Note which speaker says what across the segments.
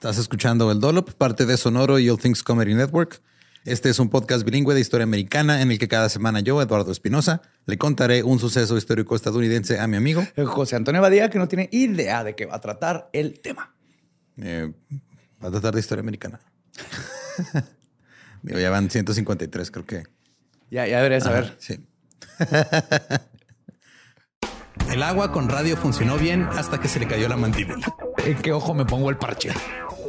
Speaker 1: Estás escuchando El Dolop, parte de Sonoro y All Things Comedy Network. Este es un podcast bilingüe de historia americana en el que cada semana yo, Eduardo Espinosa, le contaré un suceso histórico estadounidense a mi amigo
Speaker 2: José Antonio Badía, que no tiene idea de qué va a tratar el tema.
Speaker 1: Eh, va a tratar de historia americana. Digo, ya van 153, creo que.
Speaker 2: Ya, ya deberías saber.
Speaker 1: sí. El agua con radio funcionó bien hasta que se le cayó la mandíbula.
Speaker 2: ¿En qué ojo me pongo el parche?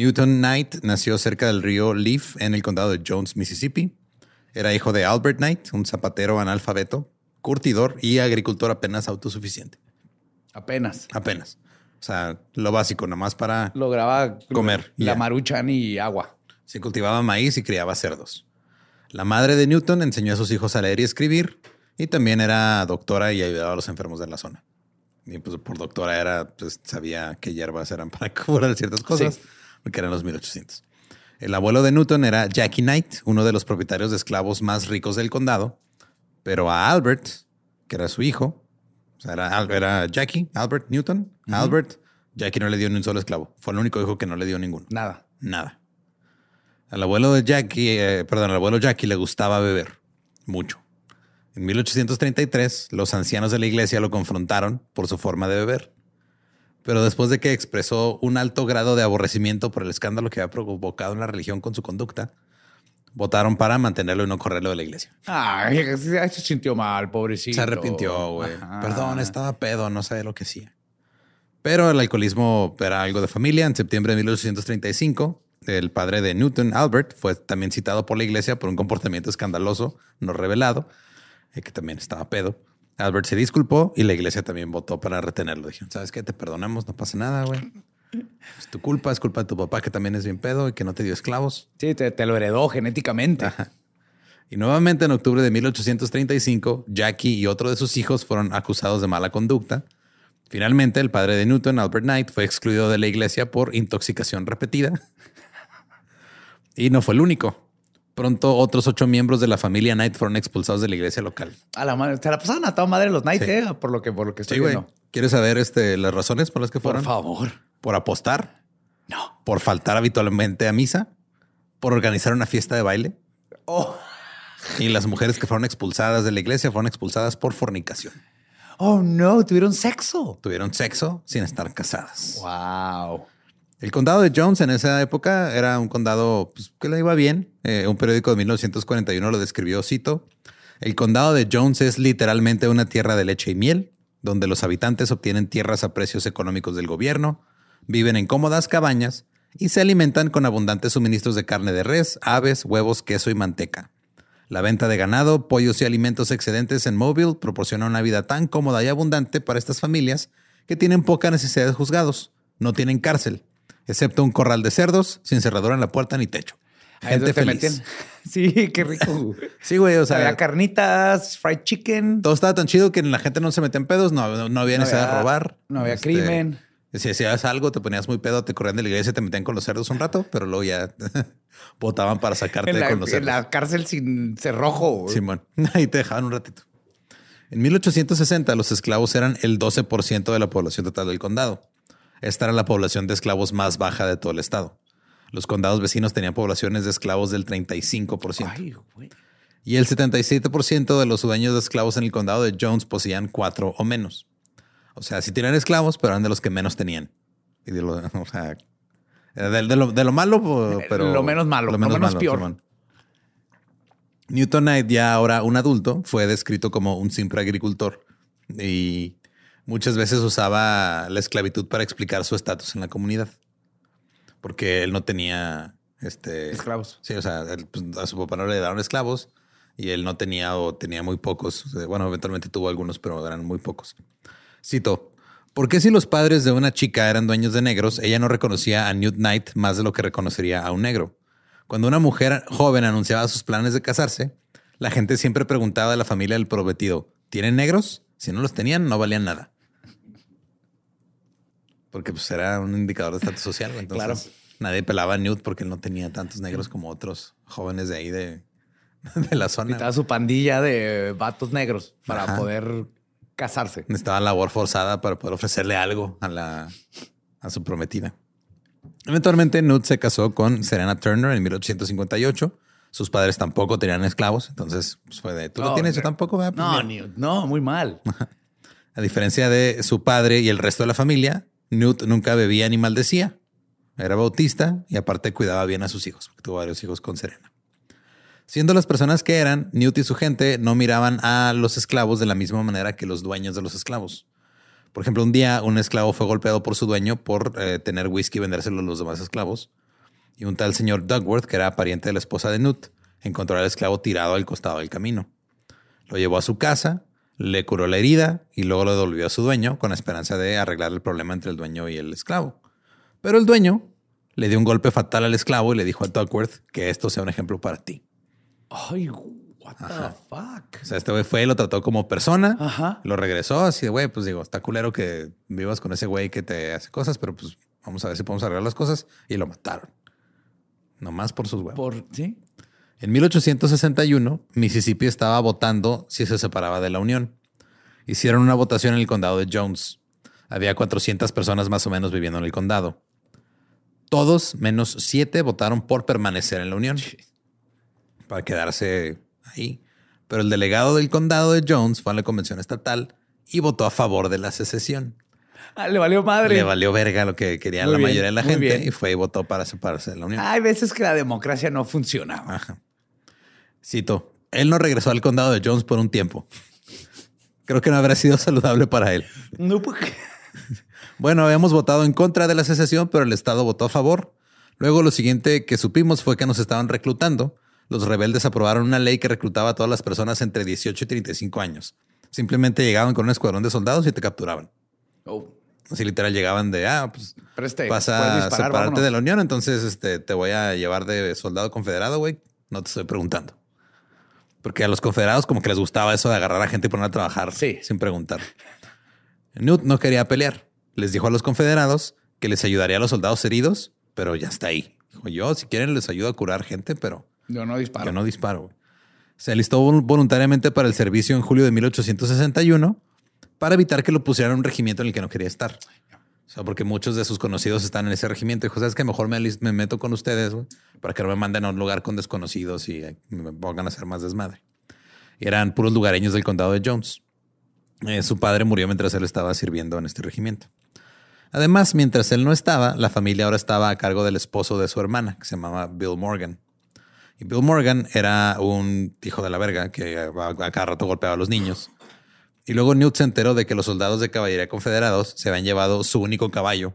Speaker 1: Newton Knight nació cerca del río Leaf en el condado de Jones, Mississippi. Era hijo de Albert Knight, un zapatero analfabeto, curtidor y agricultor apenas autosuficiente.
Speaker 2: Apenas.
Speaker 1: Apenas. O sea, lo básico, nomás para
Speaker 2: lograba
Speaker 1: comer.
Speaker 2: La maruchan y agua.
Speaker 1: Se cultivaba maíz y criaba cerdos. La madre de Newton enseñó a sus hijos a leer y escribir y también era doctora y ayudaba a los enfermos de la zona. Y pues por doctora era, pues sabía qué hierbas eran para curar ciertas cosas, porque eran los 1800. El abuelo de Newton era Jackie Knight, uno de los propietarios de esclavos más ricos del condado, pero a Albert, que era su hijo, o sea, era, Jackie, Albert Newton, Albert, Jackie no le dio ni un solo esclavo. Fue el único hijo que no le dio ninguno.
Speaker 2: Nada.
Speaker 1: Nada. Al abuelo de Jackie, eh, perdón, al abuelo Jackie le gustaba beber mucho. En 1833, los ancianos de la iglesia lo confrontaron por su forma de beber. Pero después de que expresó un alto grado de aborrecimiento por el escándalo que había provocado en la religión con su conducta, votaron para mantenerlo y no correrlo de la iglesia.
Speaker 2: Ay, se sintió mal, pobrecito.
Speaker 1: Se arrepintió, güey. Perdón, estaba pedo, no sabía lo que hacía. Pero el alcoholismo era algo de familia. En septiembre de 1835, el padre de Newton, Albert, fue también citado por la iglesia por un comportamiento escandaloso no revelado eh, que también estaba pedo. Albert se disculpó y la iglesia también votó para retenerlo. Dijeron, ¿sabes qué? Te perdonamos, no pasa nada, güey. Es tu culpa, es culpa de tu papá que también es bien pedo y que no te dio esclavos.
Speaker 2: Sí, te, lo heredó genéticamente.
Speaker 1: Y nuevamente en octubre de 1835, Jackie y otro de sus hijos fueron acusados de mala conducta. Finalmente, el padre de Newton, Albert Knight, fue excluido de la iglesia por intoxicación repetida. y no fue el único. Pronto otros ocho miembros de la familia Knight fueron expulsados de la iglesia local.
Speaker 2: A la madre, se la pasaron a toda madre los Knight, eh, por lo que por lo que estoy sí, viendo.
Speaker 1: ¿Quieres saber este, las razones por las que fueron?
Speaker 2: Por favor.
Speaker 1: Por apostar.
Speaker 2: No.
Speaker 1: Por faltar habitualmente a misa. Por organizar una fiesta de baile.
Speaker 2: Oh.
Speaker 1: Y las mujeres que fueron expulsadas de la iglesia fueron expulsadas por fornicación.
Speaker 2: Oh no, tuvieron sexo.
Speaker 1: Tuvieron sexo sin estar casadas.
Speaker 2: Wow.
Speaker 1: El condado de Jones en esa época era un condado pues, que le iba bien. Eh, un periódico de 1941 lo describió, cito, el condado de Jones es literalmente una tierra de leche y miel, donde los habitantes obtienen tierras a precios económicos del gobierno, viven en cómodas cabañas y se alimentan con abundantes suministros de carne de res, aves, huevos, queso y manteca. La venta de ganado, pollos y alimentos excedentes en Mobile proporciona una vida tan cómoda y abundante para estas familias que tienen poca necesidad de juzgados, no tienen cárcel excepto un corral de cerdos sin cerradura en la puerta ni techo. Gente feliz.
Speaker 2: Sí, qué rico.
Speaker 1: sí, güey. O sea,
Speaker 2: había carnitas, fried chicken.
Speaker 1: Todo estaba tan chido que la gente no se metía en pedos, no, no había necesidad de robar.
Speaker 2: No había este, crimen.
Speaker 1: Si hacías algo, te ponías muy pedo, te corrían de la iglesia, te metían con los cerdos un rato, pero luego ya votaban para sacarte con los cerdos.
Speaker 2: En la cárcel sin cerrojo.
Speaker 1: Simón, ahí te dejaban un ratito. En 1860, los esclavos eran el 12% de la población total del condado. Esta era la población de esclavos más baja de todo el estado. Los condados vecinos tenían poblaciones de esclavos del 35%. y el 77% de los dueños de esclavos en el condado de Jones poseían cuatro o menos. O sea, sí tenían esclavos, pero eran de los que menos tenían. o sea, Eh, De, de lo, de lo malo, pero.
Speaker 2: Lo menos malo, lo menos peor.
Speaker 1: Simón. Newton Knight, ya ahora un adulto, fue descrito como un simple agricultor y muchas veces usaba la esclavitud para explicar su estatus en la comunidad. Porque él no tenía este
Speaker 2: Esclavos.
Speaker 1: Sí, o sea, él, pues, a su papá no le daban esclavos y él no tenía o tenía muy pocos. Bueno, eventualmente tuvo algunos, pero eran muy pocos. Cito. ¿Por qué si los padres de una chica eran dueños de negros, ella no reconocía a Newt Knight más de lo que reconocería a un negro? Cuando una mujer joven anunciaba sus planes de casarse, la gente siempre preguntaba a la familia del prometido, ¿tienen negros? Si no los tenían, no valían nada. Porque pues era un indicador de estatus social. Entonces
Speaker 2: Claro.
Speaker 1: nadie pelaba a Newt porque él no tenía tantos negros como otros jóvenes de ahí de, de la zona.
Speaker 2: Necesitaba su pandilla de vatos negros para
Speaker 1: Ajá.
Speaker 2: poder casarse.
Speaker 1: Necesitaba labor forzada para poder ofrecerle algo a la a su prometida. Eventualmente, Newt se casó con Serena Turner en 1858. Sus padres tampoco tenían esclavos, entonces pues, fue de tú lo
Speaker 2: No,
Speaker 1: tienes, yo tampoco. Pues,
Speaker 2: No, ni- no, muy mal.
Speaker 1: A diferencia de su padre y el resto de la familia, Newt nunca bebía ni maldecía. Era bautista y aparte cuidaba bien a sus hijos, porque tuvo varios hijos con Serena. Siendo las personas que eran, Newt y su gente no miraban a los esclavos de la misma manera que los dueños de los esclavos. Por ejemplo, un día un esclavo fue golpeado por su dueño por eh, tener whisky y vendérselo a los demás esclavos. Y un tal señor Dugworth, que era pariente de la esposa de Newt, encontró al esclavo tirado al costado del camino. Lo llevó a su casa, le curó la herida y luego lo devolvió a su dueño con la esperanza de arreglar el problema entre el dueño y el esclavo. Pero el dueño le dio un golpe fatal al esclavo y le dijo a Duckworth que esto sea un ejemplo para ti.
Speaker 2: Ay, what the fuck.
Speaker 1: O sea, este güey fue y lo trató como persona,
Speaker 2: Ajá.
Speaker 1: lo regresó así de güey, pues digo, está culero que vivas con ese güey que te hace cosas, pero pues vamos a ver si podemos arreglar las cosas y lo mataron. Nomás por sus huevos.
Speaker 2: Por, ¿sí?
Speaker 1: En 1861, Mississippi estaba votando si se separaba de la Unión. Hicieron una votación en el condado de Jones. Había 400 personas más o menos viviendo en el condado. Todos, menos siete, votaron por permanecer en la Unión. Para quedarse ahí. Pero el delegado del condado de Jones fue a la convención estatal y votó a favor de la secesión.
Speaker 2: Ah, le valió madre.
Speaker 1: Le valió verga lo que quería
Speaker 2: Muy
Speaker 1: la
Speaker 2: bien,
Speaker 1: mayoría de la gente
Speaker 2: bien.
Speaker 1: y fue y votó para separarse de la Unión.
Speaker 2: Hay veces que la democracia no funciona.
Speaker 1: Ajá. Cito, él no regresó al condado de Jones por un tiempo. Creo que no habrá sido saludable para él.
Speaker 2: No, porque
Speaker 1: Bueno, habíamos votado en contra de la secesión, pero el Estado votó a favor. Luego lo siguiente que supimos fue que nos estaban reclutando. Los rebeldes aprobaron una ley que reclutaba a todas las personas entre 18 y 35 años. Simplemente llegaban con un escuadrón de soldados y te capturaban.
Speaker 2: Oh,
Speaker 1: Así literal llegaban de, ah, pues
Speaker 2: preste.
Speaker 1: vas a
Speaker 2: disparar,
Speaker 1: separarte
Speaker 2: vámonos.
Speaker 1: de la Unión, entonces este, te voy a llevar de soldado confederado, güey. No te estoy preguntando. Porque a los confederados como que les gustaba eso de agarrar a gente y poner a trabajar
Speaker 2: Sí.
Speaker 1: sin preguntar. Newt no quería pelear. Les dijo a los confederados que les ayudaría a los soldados heridos, pero ya está ahí. Dijo yo, si quieren les ayudo a curar gente, pero
Speaker 2: Yo no disparo.
Speaker 1: yo no disparo. Se alistó vol- voluntariamente para el servicio en julio de 1861 para evitar que lo pusieran en un regimiento en el que no quería estar. Porque muchos de sus conocidos están en ese regimiento. Dijo, sabes que mejor me, me meto con ustedes para que no me manden a un lugar con desconocidos y eh, me pongan a hacer más desmadre. Eran puros lugareños del condado de Jones. Eh, su padre murió mientras él estaba sirviendo en este regimiento. Además, mientras él no estaba, la familia ahora estaba a cargo del esposo de su hermana, que se llamaba Bill Morgan. Y Bill Morgan era un hijo de la verga que a cada rato golpeaba a los niños. Y luego Newt se enteró de que los soldados de caballería confederados se habían llevado su único caballo.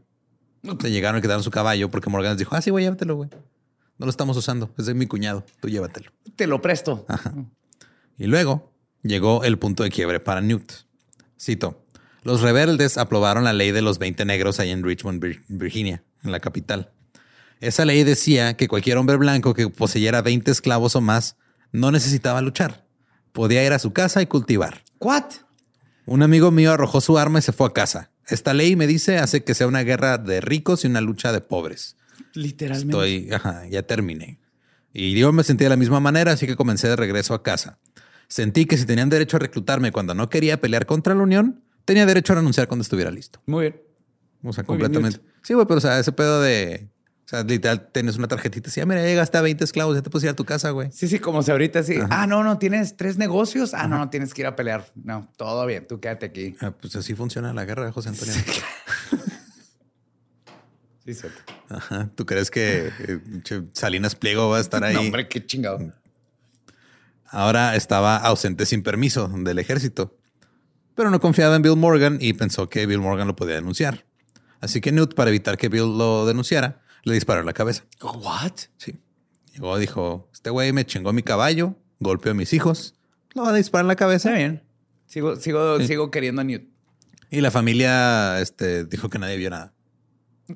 Speaker 1: Se llegaron y quedaron su caballo porque Morgan les dijo, ah, sí, güey, llévatelo, güey. No lo estamos usando. Es de mi cuñado. Tú llévatelo.
Speaker 2: Te lo presto.
Speaker 1: Y luego llegó el punto de quiebre para Newt. Cito, los rebeldes aprobaron la ley de los 20 negros ahí en Richmond, Vir- Virginia, en la capital. Esa ley decía que cualquier hombre blanco que poseyera 20 esclavos o más no necesitaba luchar. Podía ir a su casa y cultivar.
Speaker 2: ¿What?
Speaker 1: Un amigo mío arrojó su arma y se fue a casa. Esta ley, me dice, hace que sea una guerra de ricos y una lucha de pobres.
Speaker 2: Literalmente.
Speaker 1: Estoy, ajá, ya terminé. Y yo me sentí de la misma manera, así que comencé de regreso a casa. Sentí que si tenían derecho a reclutarme cuando no quería pelear contra la Unión, tenía derecho a renunciar cuando estuviera listo.
Speaker 2: Muy bien.
Speaker 1: O sea,
Speaker 2: Muy bien,
Speaker 1: completamente. sí, güey, pero o sea, ese pedo de. O sea, literal, tienes una tarjetita así, ah, mira, llegaste a 20 esclavos, ya te puedes ir a tu casa, güey.
Speaker 2: Sí, sí, como si ahorita sí. Ah, no, no, tienes tres negocios. Ah, no, no, tienes que ir a pelear. No, todo bien, tú quédate aquí.
Speaker 1: Ah, pues así funciona la guerra de José Antonio.
Speaker 2: Sí, cierto.
Speaker 1: Ajá. ¿Tú crees que eh, Salinas Pliego va a estar ahí?
Speaker 2: No, hombre, qué chingado.
Speaker 1: Ahora estaba ausente sin permiso del ejército, pero no confiaba en Bill Morgan y pensó que Bill Morgan lo podía denunciar. Así que Newt, para evitar que Bill lo denunciara, le disparó en la cabeza.
Speaker 2: What?
Speaker 1: Sí. Llegó, dijo, este güey me chingó mi caballo, golpeó a mis hijos, lo van a disparar en la cabeza.
Speaker 2: Está bien. Sigo, sigo, sigo queriendo a Newt.
Speaker 1: Y la familia este, dijo que nadie vio nada.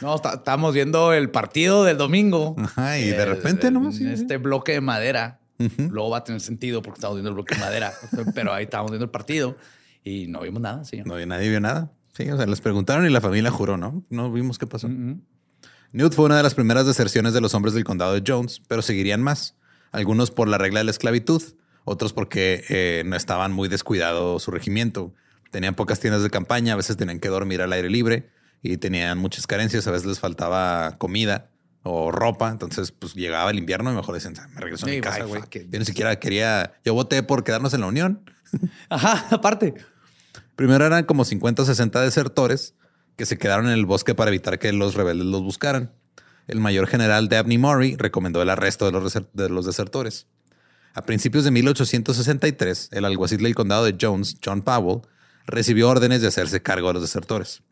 Speaker 2: No, está- estábamos viendo el partido del domingo.
Speaker 1: Ajá, y de repente,
Speaker 2: en
Speaker 1: ¿no? Sí, sí.
Speaker 2: este bloque de madera.
Speaker 1: Ujú.
Speaker 2: Luego va a tener sentido porque estamos viendo el bloque de madera. Pero ahí estábamos viendo el partido y no vimos nada, señor.
Speaker 1: No, nadie vio nada. Sí, o sea, les preguntaron y la familia juró, ¿no? No vimos qué pasó. Newt fue una de las primeras deserciones de los hombres del condado de Jones, pero seguirían más. Algunos por la regla de la esclavitud, otros porque eh, no estaban muy descuidados su regimiento. Tenían pocas tiendas de campaña, a veces tenían que dormir al aire libre y tenían muchas carencias, a veces les faltaba comida o ropa. Entonces, pues llegaba el invierno y mejor decían, me regreso a mi casa, güey. Yo ni siquiera quería, yo voté por quedarnos en la Unión.
Speaker 2: Ajá, aparte.
Speaker 1: Primero eran como 50 o 60 desertores que se quedaron en el bosque para evitar que los rebeldes los buscaran. El mayor general Dabney Murray recomendó el arresto de los, desertores. A principios de 1863, el alguacil del condado de Jones, John Powell, recibió órdenes de hacerse cargo de los desertores.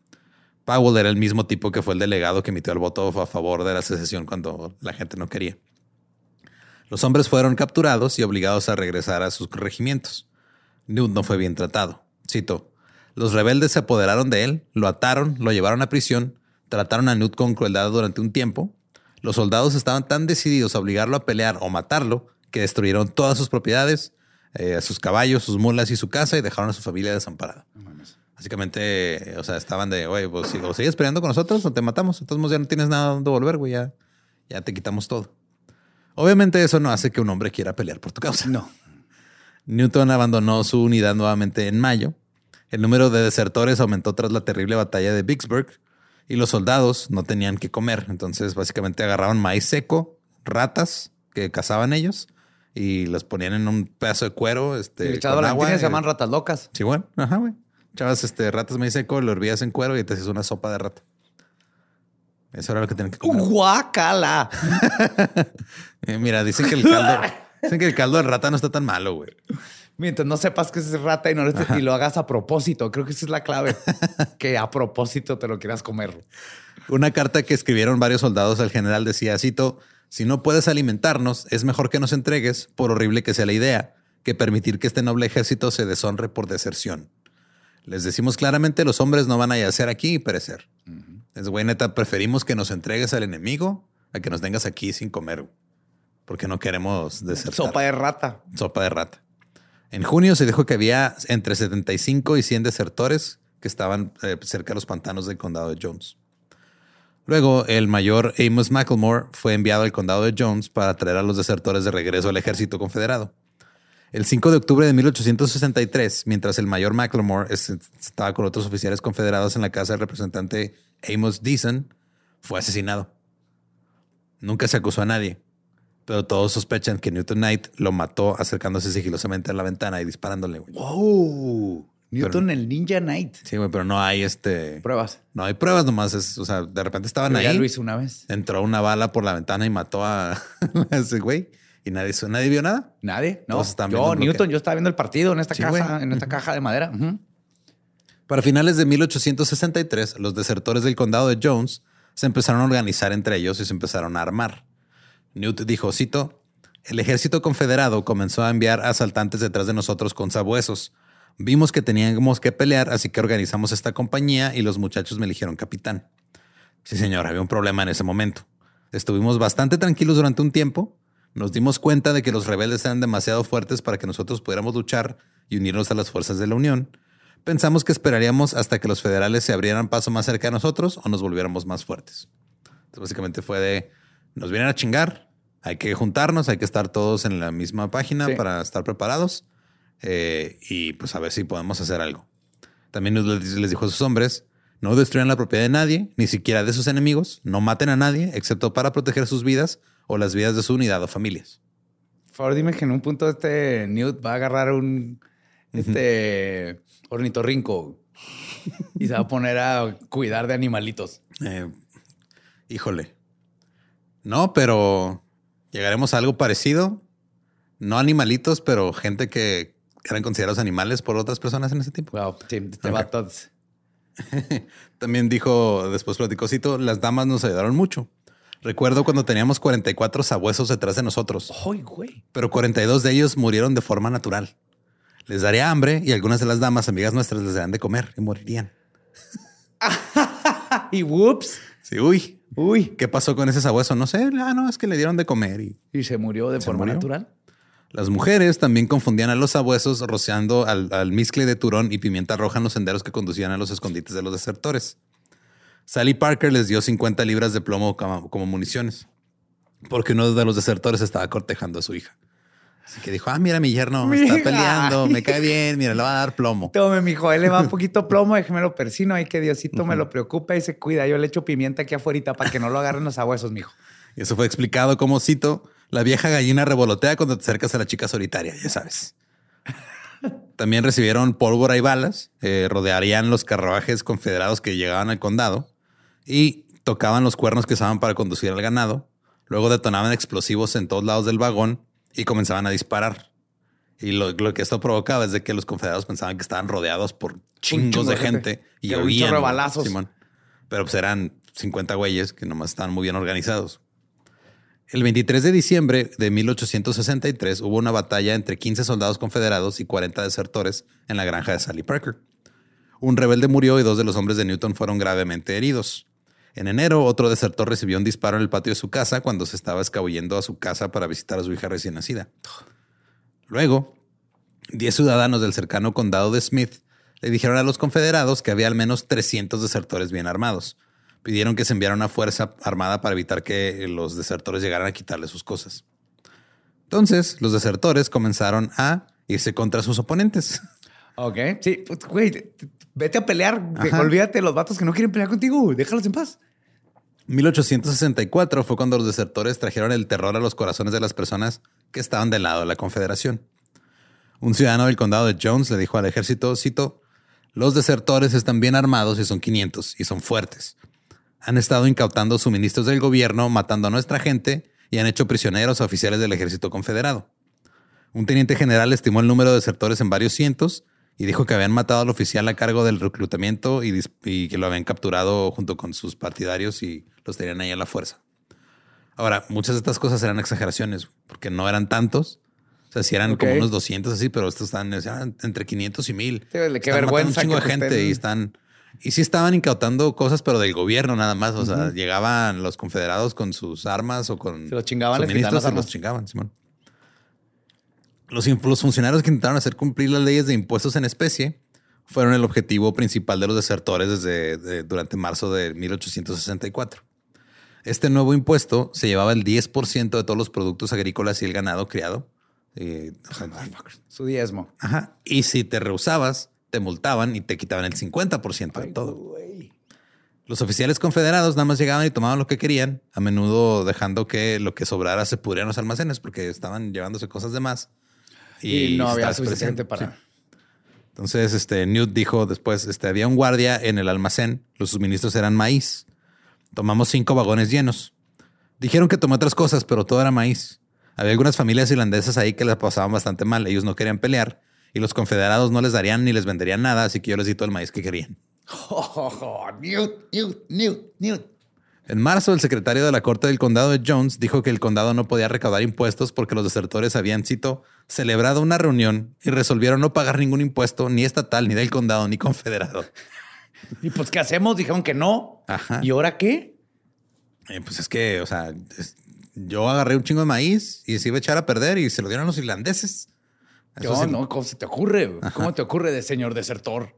Speaker 1: Powell era el mismo tipo que fue el delegado que emitió el voto a favor de la secesión cuando la gente no quería. Los hombres fueron capturados y obligados a regresar a sus regimientos. Newt no fue bien tratado. Cito, los rebeldes se apoderaron de él, lo ataron, lo llevaron a prisión, trataron a Newt con crueldad durante un tiempo. Los soldados estaban tan decididos a obligarlo a pelear o matarlo que destruyeron todas sus propiedades, eh, sus caballos, sus mulas y su casa y dejaron a su familia desamparada. Básicamente, eh, o sea, estaban de, oye, pues si- o sigues peleando con nosotros o te matamos. Entonces ya no tienes nada donde volver, güey, ya, ya te quitamos todo. Obviamente eso no hace que un hombre quiera pelear por tu causa.
Speaker 2: No.
Speaker 1: Newton abandonó su unidad nuevamente en mayo. El número de desertores aumentó tras la terrible batalla de Vicksburg y los soldados no tenían que comer. Entonces, básicamente agarraban maíz seco, ratas que cazaban ellos y las ponían en un pedazo de cuero. Este,
Speaker 2: Echado
Speaker 1: con agua.
Speaker 2: se llaman ratas locas.
Speaker 1: Sí, bueno, ajá, güey. Echabas este, ratas maíz seco, lo hervías en cuero y te haces una sopa de rata. Eso era lo que tenían que comer.
Speaker 2: ¡Guácala!
Speaker 1: Eh, mira, dicen que el caldo, dicen que el caldo de rata no está tan malo, güey.
Speaker 2: Mientras no sepas que es rata y, no lo, y lo hagas a propósito. Creo que esa es la clave. que a propósito te lo quieras comer.
Speaker 1: Una carta que escribieron varios soldados al general decía, cito, si no puedes alimentarnos, es mejor que nos entregues, por horrible que sea la idea, que permitir que este noble ejército se deshonre por deserción. Les decimos claramente, los hombres no van a yacer aquí y perecer. Es güey, neta, preferimos que nos entregues al enemigo a que nos tengas aquí sin comer, porque no queremos desertar.
Speaker 2: Sopa de rata.
Speaker 1: Sopa de rata. En junio se dijo que había entre 75 y 100 desertores que estaban eh, cerca de los pantanos del condado de Jones. Luego, el mayor Amos McElmore fue enviado al condado de Jones para traer a los desertores de regreso al ejército confederado. El 5 de octubre de 1863, mientras el mayor McLemore es- estaba con otros oficiales confederados en la casa del representante Amos Deason, fue asesinado. Nunca se acusó a nadie, pero todos sospechan que Newton Knight lo mató acercándose sigilosamente a la ventana y disparándole. güey.
Speaker 2: Wow. Newton, el Ninja Knight.
Speaker 1: Sí, güey, pero no hay este.
Speaker 2: Pruebas.
Speaker 1: No hay pruebas nomás. Es, o sea, de repente estaban
Speaker 2: Pero ya
Speaker 1: ahí.
Speaker 2: lo hice una vez.
Speaker 1: Entró una bala por la ventana y mató a a ese güey. Y nadie, nadie vio nada.
Speaker 2: Nadie. No. Yo. Newton, yo estaba viendo el partido en esta
Speaker 1: Sí,
Speaker 2: casa,
Speaker 1: güey.
Speaker 2: en esta caja de madera.
Speaker 1: Para finales de 1863, los desertores del condado de Jones se empezaron a organizar entre ellos y se empezaron a armar. Newt dijo, cito, el ejército confederado comenzó a enviar asaltantes detrás de nosotros con sabuesos. Vimos que teníamos que pelear, así que organizamos esta compañía y los muchachos me eligieron capitán. Sí, señor, había un problema en ese momento. Estuvimos bastante tranquilos durante un tiempo. Nos dimos cuenta de que los rebeldes eran demasiado fuertes para que nosotros pudiéramos luchar y unirnos a las fuerzas de la Unión. Pensamos que esperaríamos hasta que los federales se abrieran paso más cerca de nosotros o nos volviéramos más fuertes. Entonces, básicamente fue de, nos vienen a chingar, hay que juntarnos, hay que estar todos en la misma página
Speaker 2: Sí.
Speaker 1: para estar preparados eh, y pues a ver si podemos hacer algo. También les, les dijo a sus hombres, no destruyan la propiedad de nadie, ni siquiera de sus enemigos, no maten a nadie, excepto para proteger sus vidas o las vidas de su unidad o familias.
Speaker 2: Por favor, dime que en un punto este Newt va a agarrar un este ornitorrinco. Y se va a poner a cuidar de animalitos.
Speaker 1: Eh, híjole. No, pero llegaremos a algo parecido. No animalitos, pero gente que eran considerados animales por otras personas en ese tiempo.
Speaker 2: Wow, te, te va todo.
Speaker 1: También dijo, después platicó, cito, las damas nos ayudaron mucho. Recuerdo cuando teníamos 44 sabuesos detrás de nosotros.
Speaker 2: ¡Ay, güey!
Speaker 1: Pero 42 de ellos murieron de forma natural. Les daría hambre y algunas de las damas, amigas nuestras, les darían de comer y morirían.
Speaker 2: y whoops.
Speaker 1: Sí, uy. Uy. ¿Qué pasó con ese sabueso? No sé. Ah, no, es que le dieron de comer y,
Speaker 2: y se murió de forma natural.
Speaker 1: Las mujeres también confundían a los sabuesos rociando al, al miscle de turón y pimienta roja en los senderos que conducían a los escondites de los desertores. Sally Parker les dio 50 libras de plomo como, como municiones porque uno de los desertores estaba cortejando a su hija. Así que dijo, ah, mira, mi yerno me está peleando, me cae bien, mira, le va a dar plomo.
Speaker 2: Tome, mijo, él le va un poquito plomo, déjeme lo persino, ahí que Diosito me lo preocupa y se cuida. Yo le echo pimienta aquí afuera para que no lo agarren los abuesos, mijo.
Speaker 1: Y eso fue explicado como cito, la vieja gallina revolotea cuando te acercas a la chica solitaria, ya sabes. También recibieron pólvora y balas, eh, rodearían los carruajes confederados que llegaban al condado y tocaban los cuernos que usaban para conducir al ganado. Luego detonaban explosivos en todos lados del vagón y comenzaban a disparar. Y lo, que esto provocaba es de que los confederados pensaban que estaban rodeados por chingos de gente, y
Speaker 2: oían. balazos.
Speaker 1: Pero pues eran 50 güeyes que nomás estaban muy bien organizados. El 23 de diciembre de 1863 hubo una batalla entre 15 soldados confederados y 40 desertores en la granja de Sally Parker. Un rebelde murió y dos de los hombres de Newton fueron gravemente heridos. En enero, otro desertor recibió un disparo en el patio de su casa cuando se estaba escabullendo a su casa para visitar a su hija recién nacida. Luego, 10 ciudadanos del cercano condado de Smith le dijeron a los confederados que había al menos 300 desertores bien armados. Pidieron que se enviara una fuerza armada para evitar que los desertores llegaran a quitarle sus cosas. Entonces, los desertores comenzaron a irse contra sus oponentes.
Speaker 2: Ok, sí, pues, güey, vete a pelear, olvídate de los vatos que no quieren pelear contigo, déjalos en paz.
Speaker 1: 1864 fue cuando los desertores trajeron el terror a los corazones de las personas que estaban del lado de la Confederación. Un ciudadano del condado de Jones le dijo al ejército, cito, los desertores están bien armados y son 500 y son fuertes. Han estado incautando suministros del gobierno, matando a nuestra gente y han hecho prisioneros a oficiales del ejército confederado. Un teniente general estimó el número de desertores en varios cientos y dijo que habían matado al oficial a cargo del reclutamiento y, que lo habían capturado junto con sus partidarios y los tenían ahí a la fuerza. Ahora, muchas de estas cosas eran exageraciones porque no eran tantos. O sea, si eran como unos 200 así, pero estos están entre 500 y 1000.
Speaker 2: qué vergüenza.
Speaker 1: Un chingo de gente y están. Y sí estaban incautando cosas, pero del gobierno nada más. O sea, llegaban los confederados con sus armas o con.
Speaker 2: Se los chingaban,
Speaker 1: suministros, se los chingaban, Simón. Los, funcionarios que intentaron hacer cumplir las leyes de impuestos en especie fueron el objetivo principal de los desertores desde durante marzo de 1864. Este nuevo impuesto se llevaba el 10% de todos los productos agrícolas y el ganado criado. Eh,
Speaker 2: Su diezmo.
Speaker 1: Ajá. Y si te rehusabas, te multaban y te quitaban el 50% de todo. Los oficiales confederados nada más llegaban y tomaban lo que querían, a menudo dejando que lo que sobrara se pudriera en los almacenes porque estaban llevándose cosas de más
Speaker 2: y, no había suficiente para.
Speaker 1: Entonces, este Newt dijo después: este, había un guardia en el almacén, los suministros eran maíz. Tomamos cinco vagones llenos. Dijeron que tomó otras cosas, pero todo era maíz. Había algunas familias irlandesas ahí que la pasaban bastante mal. Ellos no querían pelear y los confederados no les darían ni les venderían nada, así que yo les di todo el maíz que querían.
Speaker 2: Newt, Newt, Newt, Newt.
Speaker 1: En marzo, el secretario de la Corte del Condado de Jones dijo que el condado no podía recaudar impuestos porque los desertores habían, cito, celebrado una reunión y resolvieron no pagar ningún impuesto, ni estatal, ni del condado, ni confederado.
Speaker 2: Y pues, ¿qué hacemos? Dijeron que no. ¿Y ahora qué?
Speaker 1: Eh, pues es que, o sea, yo agarré un chingo de maíz y se iba a echar a perder y se lo dieron a los irlandeses.
Speaker 2: Yo, no, ¿cómo se te ocurre? ¿Cómo te ocurre de señor desertor?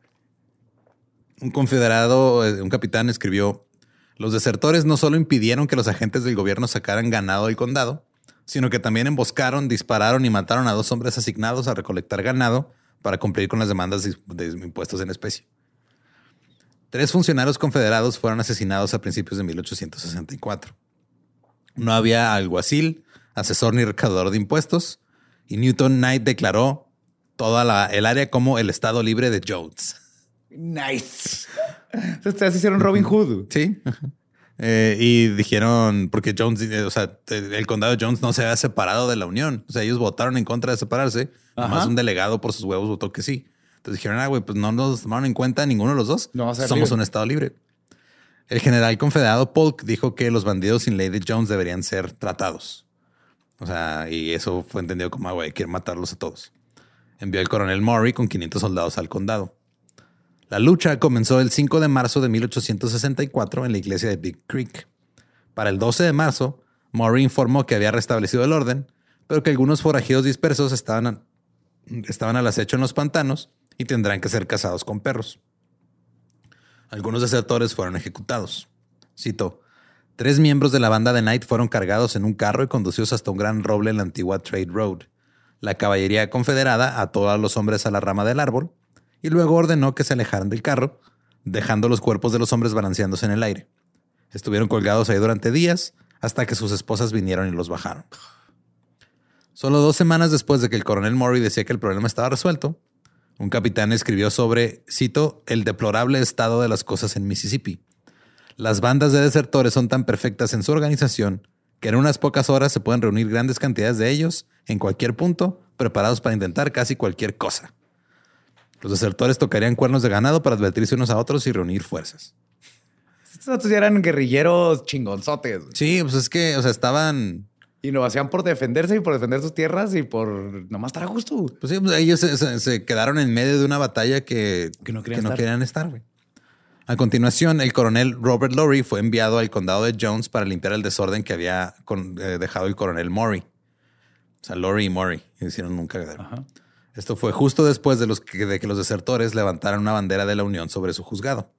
Speaker 1: Un confederado, eh, un capitán escribió, los desertores no solo impidieron que los agentes del gobierno sacaran ganado del condado, sino que también emboscaron, dispararon y mataron a dos hombres asignados a recolectar ganado para cumplir con las demandas de impuestos en especie. Tres funcionarios confederados fueron asesinados a principios de 1864. No había alguacil, asesor ni recaudador de impuestos, y Newton Knight declaró toda el área como el estado libre de Jones.
Speaker 2: Nice. Ustedes hicieron Robin Hood.
Speaker 1: Sí. Eh, y dijeron, porque Jones, eh, o sea, el condado de Jones no se había separado de la Unión. O sea, ellos votaron en contra de separarse. Además, un delegado por sus huevos votó que sí. Entonces dijeron, ah, güey, pues no nos tomaron en cuenta ninguno de los dos.
Speaker 2: No
Speaker 1: Somos un estado libre. El general confederado Polk dijo que los bandidos sin Lady Jones deberían ser tratados. O sea, y eso fue entendido como, ah, güey, quieren matarlos a todos. Envió el coronel Murray con 500 soldados al condado. La lucha comenzó el 5 de marzo de 1864 en la iglesia de Big Creek. Para el 12 de marzo, Murray informó que había restablecido el orden, pero que algunos forajidos dispersos estaban, estaban al acecho en los pantanos y tendrán que ser cazados con perros. Algunos desertores fueron ejecutados. Cito, tres miembros de la banda de Knight fueron cargados en un carro y conducidos hasta un gran roble en la antigua Trade Road. La caballería confederada ató a los hombres a la rama del árbol y luego ordenó que se alejaran del carro, dejando los cuerpos de los hombres balanceándose en el aire. Estuvieron colgados ahí durante días hasta que sus esposas vinieron y los bajaron. Solo dos semanas después de que el coronel Murray decía que el problema estaba resuelto, un capitán escribió sobre, cito, el deplorable estado de las cosas en Mississippi. Las bandas de desertores son tan perfectas en su organización que en unas pocas horas se pueden reunir grandes cantidades de ellos en cualquier punto, preparados para intentar casi cualquier cosa. Los desertores tocarían cuernos de ganado para advertirse unos a otros y reunir fuerzas.
Speaker 2: Estos eran guerrilleros chingonzotes.
Speaker 1: Sí, pues es que, o sea, estaban...
Speaker 2: Y lo hacían por defenderse y por defender sus tierras y por nomás estar a gusto.
Speaker 1: Pues sí, pues ellos se, quedaron en medio de una batalla que, que no querían querían estar. Güey. A continuación, el coronel Robert Lowry fue enviado al condado de Jones para limpiar el desorden que había eh, dejado el coronel Murray. O sea, Lowry y Murray hicieron un cagadero. Esto fue justo después de, los que, de que los desertores levantaran una bandera de la Unión sobre su juzgado.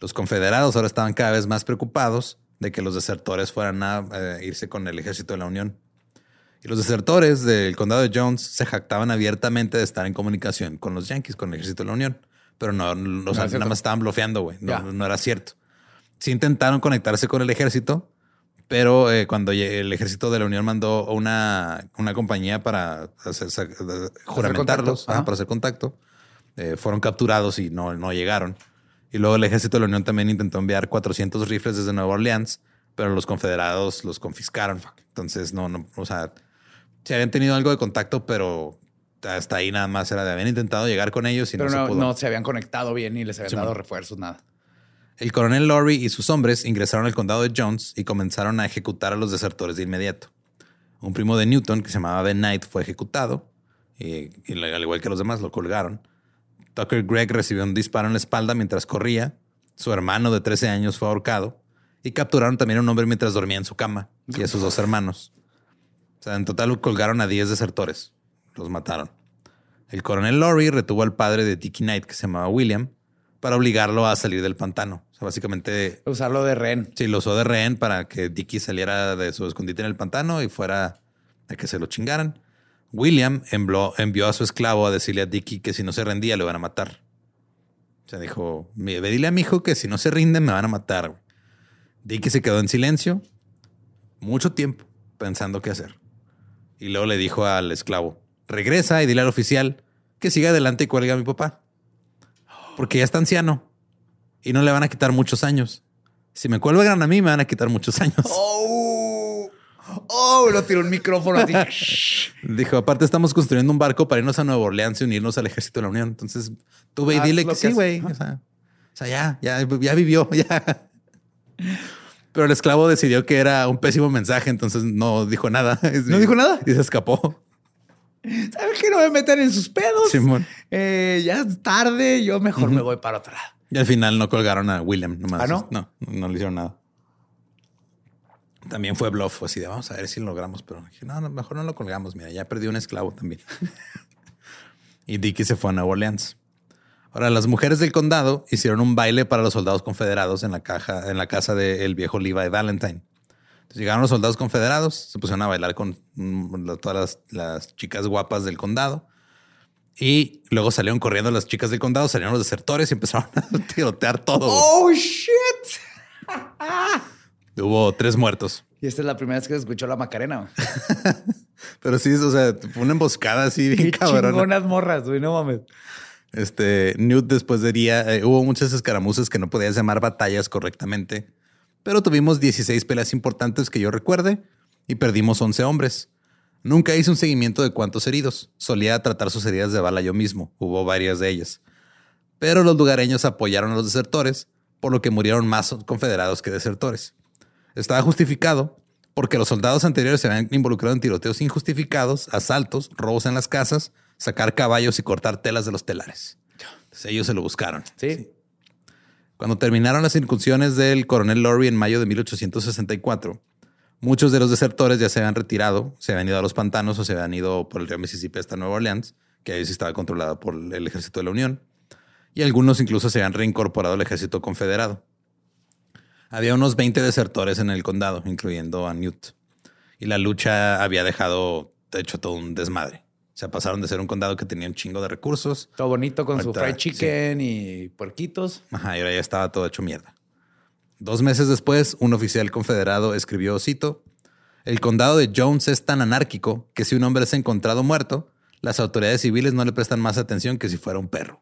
Speaker 1: Los confederados ahora estaban cada vez más preocupados de que los desertores fueran a eh, irse con el ejército de la Unión. Y los desertores del condado de Jones se jactaban abiertamente de estar en comunicación con los Yankees, con el ejército de la Unión. Pero no, no nada más estaban bloqueando, güey. No, no, era cierto. Sí intentaron conectarse con el ejército, pero eh, cuando el ejército de la Unión mandó una, una compañía para hacer, juramentarlos, para hacer contacto, eh, fueron capturados y no, no llegaron. Y luego el ejército de la Unión también intentó enviar 400 rifles desde Nueva Orleans, pero los confederados los confiscaron. Entonces, no, no, o sea, se habían tenido algo de contacto, pero hasta ahí nada más era de haber intentado llegar con ellos y
Speaker 2: no,
Speaker 1: se
Speaker 2: pudo. no se habían conectado bien y les habían dado refuerzos, nada.
Speaker 1: El coronel Lowry y sus hombres ingresaron al condado de Jones y comenzaron a ejecutar a los desertores de inmediato. Un primo de Newton, que se llamaba Ben Knight, fue ejecutado, y, al igual que los demás, lo colgaron. Tucker Gregg recibió un disparo en la espalda mientras corría. Su hermano de 13 años fue ahorcado. Y capturaron también a un hombre mientras dormía en su cama y a sus dos hermanos. O sea, en total colgaron a 10 desertores. Los mataron. El coronel Lowry retuvo al padre de Dickie Knight, que se llamaba William, para obligarlo a salir del pantano. O sea, básicamente.
Speaker 2: Usarlo de rehén.
Speaker 1: Sí, lo usó de rehén para que Dickie saliera de su escondite en el pantano y fuera a que se lo chingaran. William envió, a su esclavo a decirle a Dickie que si no se rendía le van a matar. O sea, dijo, dile a mi hijo que si no se rinde me van a matar. Dickie se quedó en silencio mucho tiempo pensando qué hacer. Y luego le dijo al esclavo, regresa y dile al oficial que siga adelante y cuelga a mi papá porque ya está anciano y no le van a quitar muchos años. Si me cuelgan a mí, me van a quitar muchos años.
Speaker 2: Oh, oh, lo tiró un micrófono así.
Speaker 1: Dijo, aparte estamos construyendo un barco para irnos a Nueva Orleans y unirnos al ejército de la Unión. Entonces, tú ve y dile que, sí, güey. O, sea, ya, ya, ya vivió, ya. Pero el esclavo decidió que era un pésimo mensaje, entonces no dijo nada.
Speaker 2: ¿No dijo nada?
Speaker 1: Y se escapó.
Speaker 2: ¿Sabes que no me meter en sus pedos? Simón. Eh, ya es tarde, yo mejor me voy para otro lado.
Speaker 1: Y al final no colgaron a William nomás.
Speaker 2: ¿Ah, no?
Speaker 1: No, no le hicieron nada. También fue bluff, así de vamos a ver si lo logramos, pero dije, no, mejor no lo colgamos. Mira, ya perdió un esclavo también. y Dickie se fue a Nueva Orleans. Ahora, las mujeres del condado hicieron un baile para los soldados confederados en la, caja, en la casa del viejo Levi Valentine llegaron los soldados confederados, se pusieron a bailar con mm, todas las, chicas guapas del condado. Y luego salieron corriendo las chicas del condado, salieron los desertores y empezaron a tirotear todo.
Speaker 2: ¡Oh, shit!
Speaker 1: Hubo tres muertos.
Speaker 2: Y esta es la primera vez que se escuchó la Macarena.
Speaker 1: Pero sí, o sea, fue una emboscada así bien cabrón.
Speaker 2: Chingonas morras, güey, no mames.
Speaker 1: Este, Newt después diría, eh, hubo muchas escaramuzas que no podías llamar batallas correctamente, pero tuvimos 16 peleas importantes que yo recuerde y perdimos 11 hombres. Nunca hice un seguimiento de cuántos heridos. Solía tratar sus heridas de bala yo mismo. Hubo varias de ellas. Pero los lugareños apoyaron a los desertores, por lo que murieron más confederados que desertores. Estaba justificado porque los soldados anteriores se habían involucrado en tiroteos injustificados, asaltos, robos en las casas, sacar caballos y cortar telas de los telares. ellos se lo buscaron.
Speaker 2: Sí.
Speaker 1: Cuando terminaron las incursiones del coronel Lorry en mayo de 1864, muchos de los desertores ya se habían retirado, se habían ido a los pantanos o se habían ido por el río Mississippi hasta Nueva Orleans, que ahí sí estaba controlado por el ejército de la Unión, y algunos incluso se habían reincorporado al ejército confederado. Había unos 20 desertores en el condado, incluyendo a Newt. Y la lucha había dejado, de hecho, todo un desmadre. O sea, pasaron de ser un condado que tenía un chingo de recursos.
Speaker 2: Todo bonito con su fried chicken y puerquitos.
Speaker 1: Ajá, y ahora ya estaba todo hecho mierda. Dos meses después, un oficial confederado escribió, cito, el condado de Jones es tan anárquico que si un hombre es encontrado muerto, las autoridades civiles no le prestan más atención que si fuera un perro.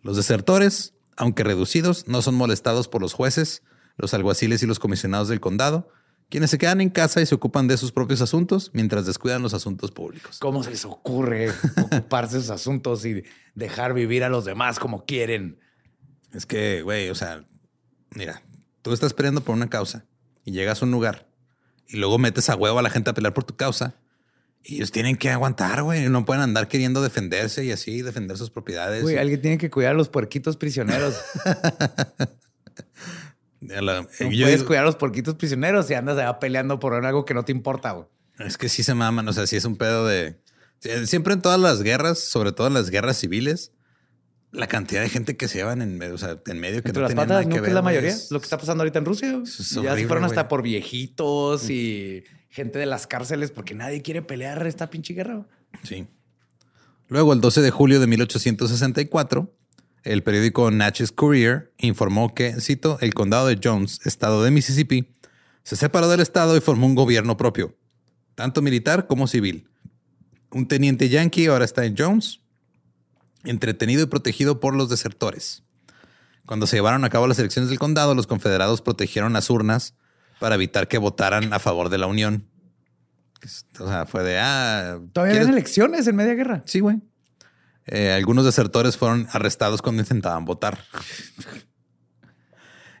Speaker 1: Los desertores, aunque reducidos, no son molestados por los jueces, los alguaciles y los comisionados del condado, quienes se quedan en casa y se ocupan de sus propios asuntos mientras descuidan los asuntos públicos.
Speaker 2: ¿Cómo se les ocurre ocuparse de sus asuntos y dejar vivir a los demás como quieren?
Speaker 1: Es que, güey, o sea, mira, tú estás peleando por una causa y llegas a un lugar y luego metes a huevo a la gente a pelear por tu causa. Y ellos tienen que aguantar, güey. No pueden andar queriendo defenderse y así defender sus propiedades.
Speaker 2: Güey, alguien tiene que cuidar a los puerquitos prisioneros.
Speaker 1: La-
Speaker 2: No
Speaker 1: yo
Speaker 2: puedes
Speaker 1: digo-
Speaker 2: cuidar a los puerquitos prisioneros y andas allá peleando por algo que no te importa, güey.
Speaker 1: Es que sí se maman, o sea, sí es un pedo de... Siempre en todas las guerras, sobre todo en las guerras civiles, la cantidad de gente que se llevan en, medio- o sea, en medio que
Speaker 2: Entre
Speaker 1: no
Speaker 2: las patas,
Speaker 1: nada
Speaker 2: es la mayoría.
Speaker 1: es-
Speaker 2: Lo que está pasando ahorita en Rusia.
Speaker 1: es
Speaker 2: ya se fueron hasta por viejitos y gente de las cárceles porque nadie quiere pelear esta pinche guerra.
Speaker 1: Sí. Luego, el 12 de julio de 1864, el periódico Natchez Courier informó que, cito, el condado de Jones, estado de Mississippi, se separó del estado y formó un gobierno propio, tanto militar como civil. Un teniente yankee ahora está en Jones, entretenido y protegido por los desertores. Cuando se llevaron a cabo las elecciones del condado, los confederados protegieron las urnas para evitar que votaran a favor de la Unión. O sea, fue de, ah,
Speaker 2: Todavía
Speaker 1: ¿quieres-
Speaker 2: habían elecciones en media guerra.
Speaker 1: Sí, güey. Eh, algunos desertores fueron arrestados cuando intentaban votar.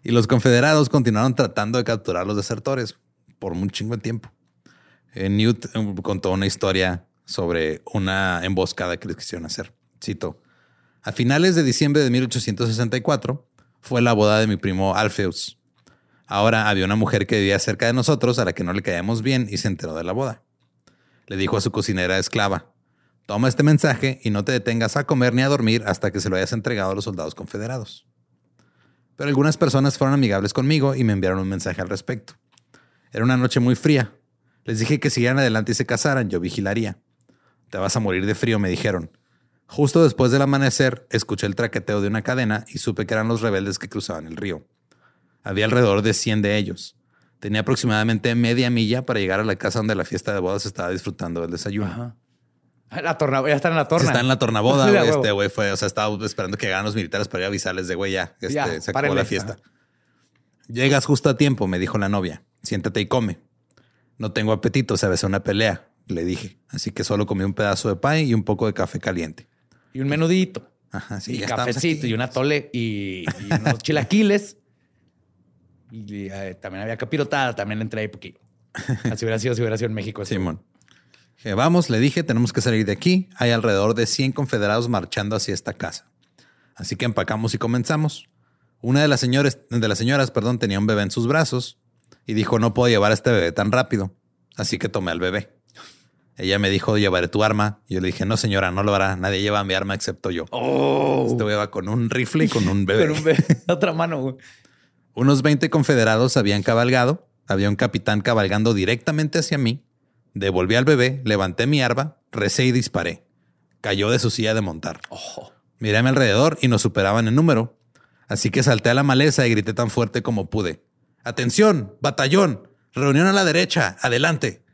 Speaker 1: y los confederados continuaron tratando de capturar a los desertores por un chingo de tiempo. Eh, Newt eh, contó una historia sobre una emboscada que les quisieron hacer. Cito. A finales de diciembre de 1864 fue la boda de mi primo Alpheus. Ahora había una mujer que vivía cerca de nosotros a la que no le caíamos bien y se enteró de la boda. Le dijo a su cocinera esclava, toma este mensaje y no te detengas a comer ni a dormir hasta que se lo hayas entregado a los soldados confederados. Pero algunas personas fueron amigables conmigo y me enviaron un mensaje al respecto. Era una noche muy fría. Les dije que siguieran adelante y se casaran, yo vigilaría. Te vas a morir de frío, me dijeron. Justo después del amanecer, escuché el traqueteo de una cadena y supe que eran los rebeldes que cruzaban el río. Había alrededor de 100 de ellos. Tenía aproximadamente media milla para llegar a la casa donde la fiesta de bodas estaba disfrutando del desayuno.
Speaker 2: La torna, ya están en la torna.
Speaker 1: Está en la tornaboda, güey. Este güey fue, o sea, estaba esperando que llegaran los militares para ir a avisarles de güey, ya, este,
Speaker 2: Ya,
Speaker 1: se acabó
Speaker 2: párenle.
Speaker 1: la fiesta. Llegas justo a tiempo, me dijo la novia. Siéntate y come. No tengo apetito, sabes, una pelea, le dije. Así que solo comí un pedazo de pan y un poco de café caliente.
Speaker 2: Y un menudito.
Speaker 1: Ajá, sí,
Speaker 2: y
Speaker 1: ya
Speaker 2: cafecito y una tole y, y unos chilaquiles. Y eh, también había capirotada, también entré ahí porque así hubiera sido si hubiera sido en México.
Speaker 1: Simón. Dije, vamos, le dije, tenemos que salir de aquí. Hay alrededor de 100 confederados marchando hacia esta casa. Así que empacamos y comenzamos. Una de las señores, de las señoras, perdón, tenía un bebé en sus brazos y dijo, no puedo llevar a este bebé tan rápido. Así que tomé al bebé. Ella me dijo, llevaré tu arma. Y yo le dije, no, señora, no lo hará. Nadie lleva mi arma excepto yo.
Speaker 2: Oh,
Speaker 1: Este güey va con un rifle y con un bebé.
Speaker 2: con un bebé. Otra mano, güey.
Speaker 1: Unos 20 confederados habían cabalgado. Había un capitán cabalgando directamente hacia mí. Devolví al bebé, levanté mi arma, recé y disparé. Cayó de su silla de montar.
Speaker 2: Ojo.
Speaker 1: Miré a mi alrededor y nos superaban en número. Así que salté a la maleza y grité tan fuerte como pude. ¡Atención! ¡Batallón! ¡Reunión a la derecha! ¡Adelante!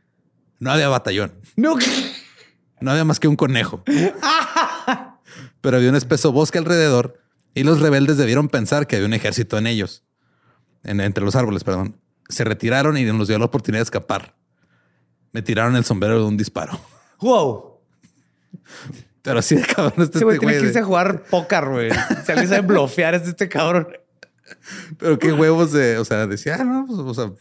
Speaker 1: No había batallón.
Speaker 2: No.
Speaker 1: No había más que un conejo. pero había un espeso bosque alrededor y los rebeldes debieron pensar que había un ejército en ellos, entre los árboles, perdón. Se retiraron y nos dio la oportunidad de escapar. Me tiraron el sombrero de un disparo.
Speaker 2: Wow.
Speaker 1: Pero así de cabrón este,
Speaker 2: este güey. tiene que irse a jugar póker, güey. Se le sabe blofear este, este cabrón.
Speaker 1: Pero qué huevos de, o sea, decía, ah, no, pues, o sea.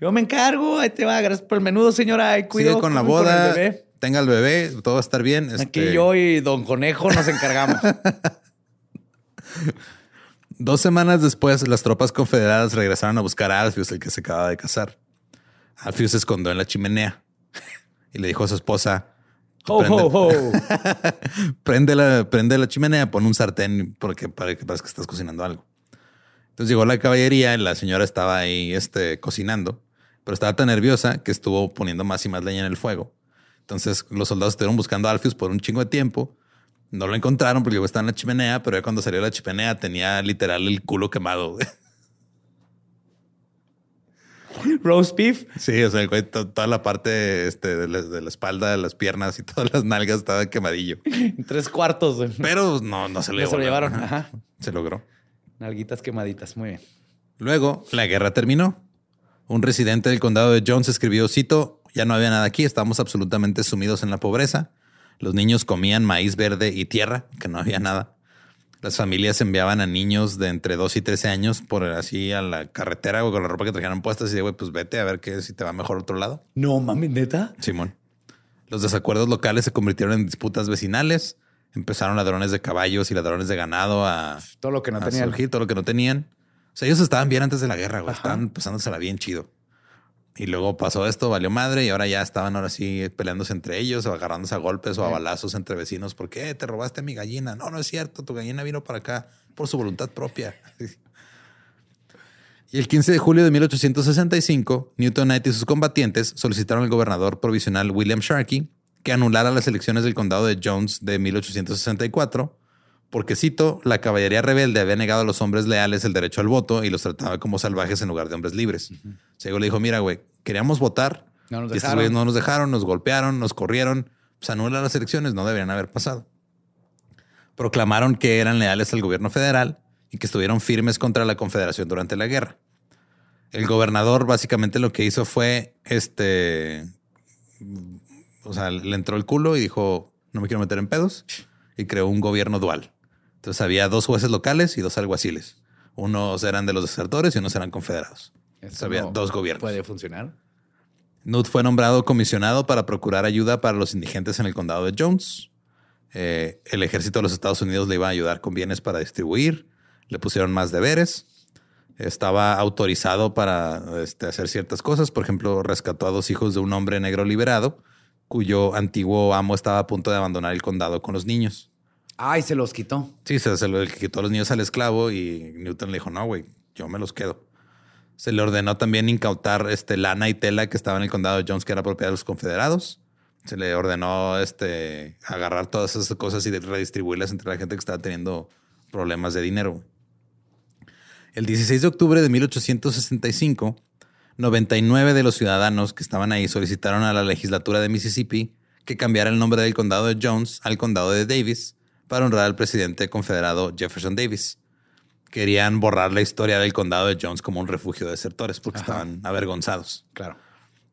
Speaker 2: Yo me encargo, ahí te va, gracias por el menudo, señora. Ay,
Speaker 1: cuido con la boda, tenga el bebé, todo va a estar bien.
Speaker 2: Aquí este yo y Don Conejo nos encargamos.
Speaker 1: Dos semanas después, las tropas confederadas regresaron a buscar a Alfius, el que se acaba de casar. Alfius se escondió en la chimenea y le dijo a su esposa:
Speaker 2: Ho, prende, ho,
Speaker 1: prende, la, prende la chimenea, pon un sartén porque para que parezca que estás cocinando algo. Entonces llegó la caballería y la señora estaba ahí este, cocinando, pero estaba tan nerviosa que estuvo poniendo más y más leña en el fuego. Entonces los soldados estuvieron buscando a Alfius por un chingo de tiempo no lo encontraron porque estaba en la chimenea, pero ya cuando salió la chimenea tenía literal el culo quemado.
Speaker 2: Roast beef.
Speaker 1: Sí, o sea, toda la parte este, de, la, espalda, de las piernas y todas las nalgas estaba quemadillo.
Speaker 2: Tres cuartos.
Speaker 1: Pero no, no se lo,
Speaker 2: se lo llevaron. Ajá.
Speaker 1: Se logró.
Speaker 2: Nalguitas quemaditas. Muy bien.
Speaker 1: Luego, la guerra terminó. Un residente del condado de Jones escribió, cito, ya no había nada aquí, estábamos absolutamente sumidos en la pobreza. Los niños comían maíz verde y tierra, que no había nada. Las familias enviaban a niños de entre 2 y 13 años por así a la carretera o con la ropa que trajeran puestas y de, güey, pues vete a ver qué si te va mejor otro lado.
Speaker 2: No, mami, neta.
Speaker 1: Simón. Los desacuerdos locales se convirtieron en disputas vecinales. Empezaron ladrones de caballos y ladrones de ganado a
Speaker 2: todo lo que no tenían.
Speaker 1: todo lo que no tenían. O sea, ellos estaban bien antes de la guerra, güey. Estaban pasándosela bien chido. Y luego pasó esto, valió madre y ahora ya estaban ahora sí peleándose entre ellos o agarrándose a golpes o a balazos entre vecinos. ¿Por qué te robaste mi gallina? No, no es cierto. Tu gallina vino para acá por su voluntad propia. y el 15 de julio de 1865, Newton Knight y sus combatientes solicitaron al gobernador provisional William Sharkey que anulara las elecciones del condado de Jones de 1864 porque, cito, la caballería rebelde había negado a los hombres leales el derecho al voto y los trataba como salvajes en lugar de hombres libres. Uh le dijo, mira, güey, queríamos votar.
Speaker 2: No nos
Speaker 1: y
Speaker 2: estos güeyes
Speaker 1: no nos dejaron, nos golpearon, nos corrieron. Pues anulan las elecciones, no deberían haber pasado. Proclamaron que eran leales al gobierno federal y que estuvieron firmes contra la confederación durante la guerra. El gobernador básicamente lo que hizo fue, este, o sea, le entró el culo y dijo, no me quiero meter en pedos y creó un gobierno dual. Entonces había dos jueces locales y dos alguaciles. Unos eran de los desertores y unos eran confederados. había dos gobiernos.
Speaker 2: ¿Puede funcionar?
Speaker 1: Newt fue nombrado comisionado para procurar ayuda para los indigentes en el condado de Jones. Eh, el ejército de los Estados Unidos le iba a ayudar con bienes para distribuir. Le pusieron más deberes. Estaba autorizado para este, hacer ciertas cosas. Por ejemplo, rescató a dos hijos de un hombre negro liberado, cuyo antiguo amo estaba a punto de abandonar el condado con los niños.
Speaker 2: Ay, se los quitó.
Speaker 1: Sí, se, se lo quitó a los niños al esclavo y Newton le dijo, no, güey, yo me los quedo. Se le ordenó también incautar este, lana y tela que estaba en el condado de Jones, que era propiedad de los confederados. Se le ordenó este, agarrar todas esas cosas y redistribuirlas entre la gente que estaba teniendo problemas de dinero. El 16 de octubre de 1865, 99 de los ciudadanos que estaban ahí solicitaron a la legislatura de Mississippi que cambiara el nombre del condado de Jones al condado de Davis para honrar al presidente confederado Jefferson Davis. Querían borrar la historia del condado de Jones como un refugio de desertores porque estaban avergonzados.
Speaker 2: Claro.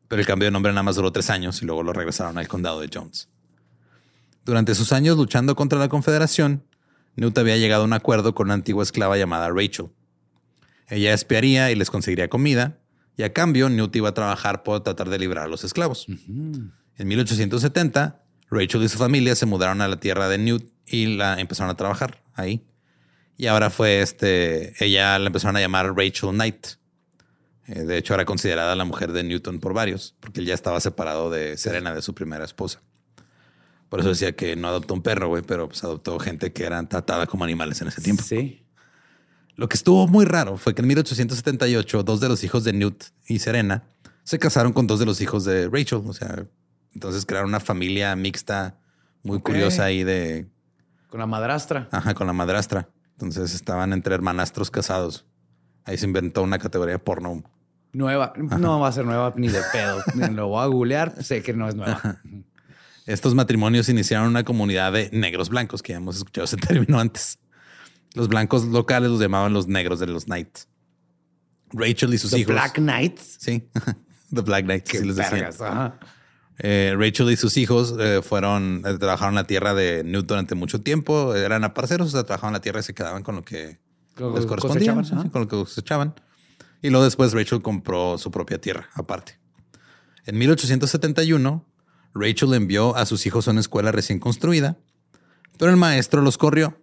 Speaker 1: Pero el cambio de nombre nada más duró tres años y luego lo regresaron al condado de Jones. Durante sus años luchando contra la Confederación, Newt había llegado a un acuerdo con una antigua esclava llamada Rachel. Ella espiaría y les conseguiría comida, y a cambio Newt iba a trabajar por tratar de librar a los esclavos. En 1870, Rachel y su familia se mudaron a la tierra de Newt y la empezaron a trabajar ahí. Y ahora fue este, ella la empezaron a llamar Rachel Knight. Eh, de hecho, era considerada la mujer de Newton por varios, porque él ya estaba separado de Serena, de su primera esposa. Por eso decía que no adoptó un perro, güey, pero pues adoptó gente que eran tratada como animales en ese tiempo.
Speaker 2: Sí.
Speaker 1: Lo que estuvo muy raro fue que en 1878 dos de los hijos de Newt y Serena se casaron con dos de los hijos de Rachel. O sea, entonces crearon una familia mixta muy curiosa ahí de
Speaker 2: con la madrastra.
Speaker 1: Ajá, con la madrastra. Entonces estaban entre hermanastros casados. Ahí se inventó una categoría porno.
Speaker 2: Nueva. No va a ser nueva ni de pedo. Lo voy a googlear. Sé que no es nueva.
Speaker 1: Estos matrimonios iniciaron una comunidad de negros blancos, que ya hemos escuchado ese término antes. Los blancos locales los llamaban los negros de los Knights. Rachel y sus
Speaker 2: The
Speaker 1: hijos.
Speaker 2: Black Knights.
Speaker 1: Sí, The Black Knights.
Speaker 2: Qué
Speaker 1: decían.
Speaker 2: vergas, ajá.
Speaker 1: Eh, Rachel y sus hijos eh, fueron, eh, trabajaron la tierra de Newt durante mucho tiempo. Eran aparceros, o sea, trabajaban la tierra y se quedaban con lo que
Speaker 2: Con
Speaker 1: les correspondía,
Speaker 2: ajá.
Speaker 1: con lo que cosechaban. Y luego después Rachel compró su propia tierra aparte. En 1871, Rachel envió a sus hijos a una escuela recién construida, pero el maestro los corrió.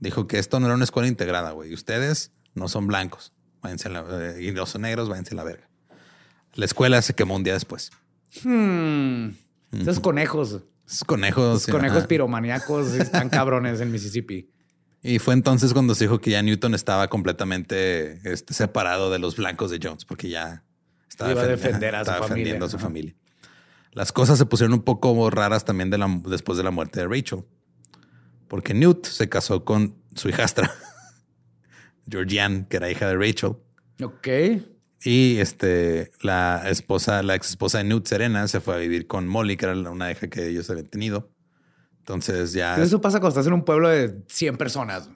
Speaker 1: Dijo que esto no era una escuela integrada, güey. Ustedes no son blancos. Váyanse a la, eh, y no son negros, váyanse a la verga. La escuela se quemó un día después.
Speaker 2: Hmm. Esos conejos.
Speaker 1: Esos conejos.
Speaker 2: Los
Speaker 1: sí,
Speaker 2: conejos
Speaker 1: ajá.
Speaker 2: piromaníacos están cabrones en Mississippi.
Speaker 1: Y fue entonces cuando se dijo que ya Newton estaba completamente este, separado de los blancos de Jones, porque ya estaba,
Speaker 2: Iba a
Speaker 1: defen-
Speaker 2: defender a su familia.
Speaker 1: defendiendo a su
Speaker 2: Ajá.
Speaker 1: familia. Las cosas se pusieron un poco raras también de la- después de la muerte de Rachel, porque Newt se casó con su hijastra, Georgianne, que era hija de Rachel.
Speaker 2: Ok.
Speaker 1: Y este, la esposa, la ex esposa de Newt, Serena, se fue a vivir con Molly, que era una hija que ellos habían tenido. Entonces ya.
Speaker 2: Pero Eso pasa cuando estás en un pueblo de 100 personas.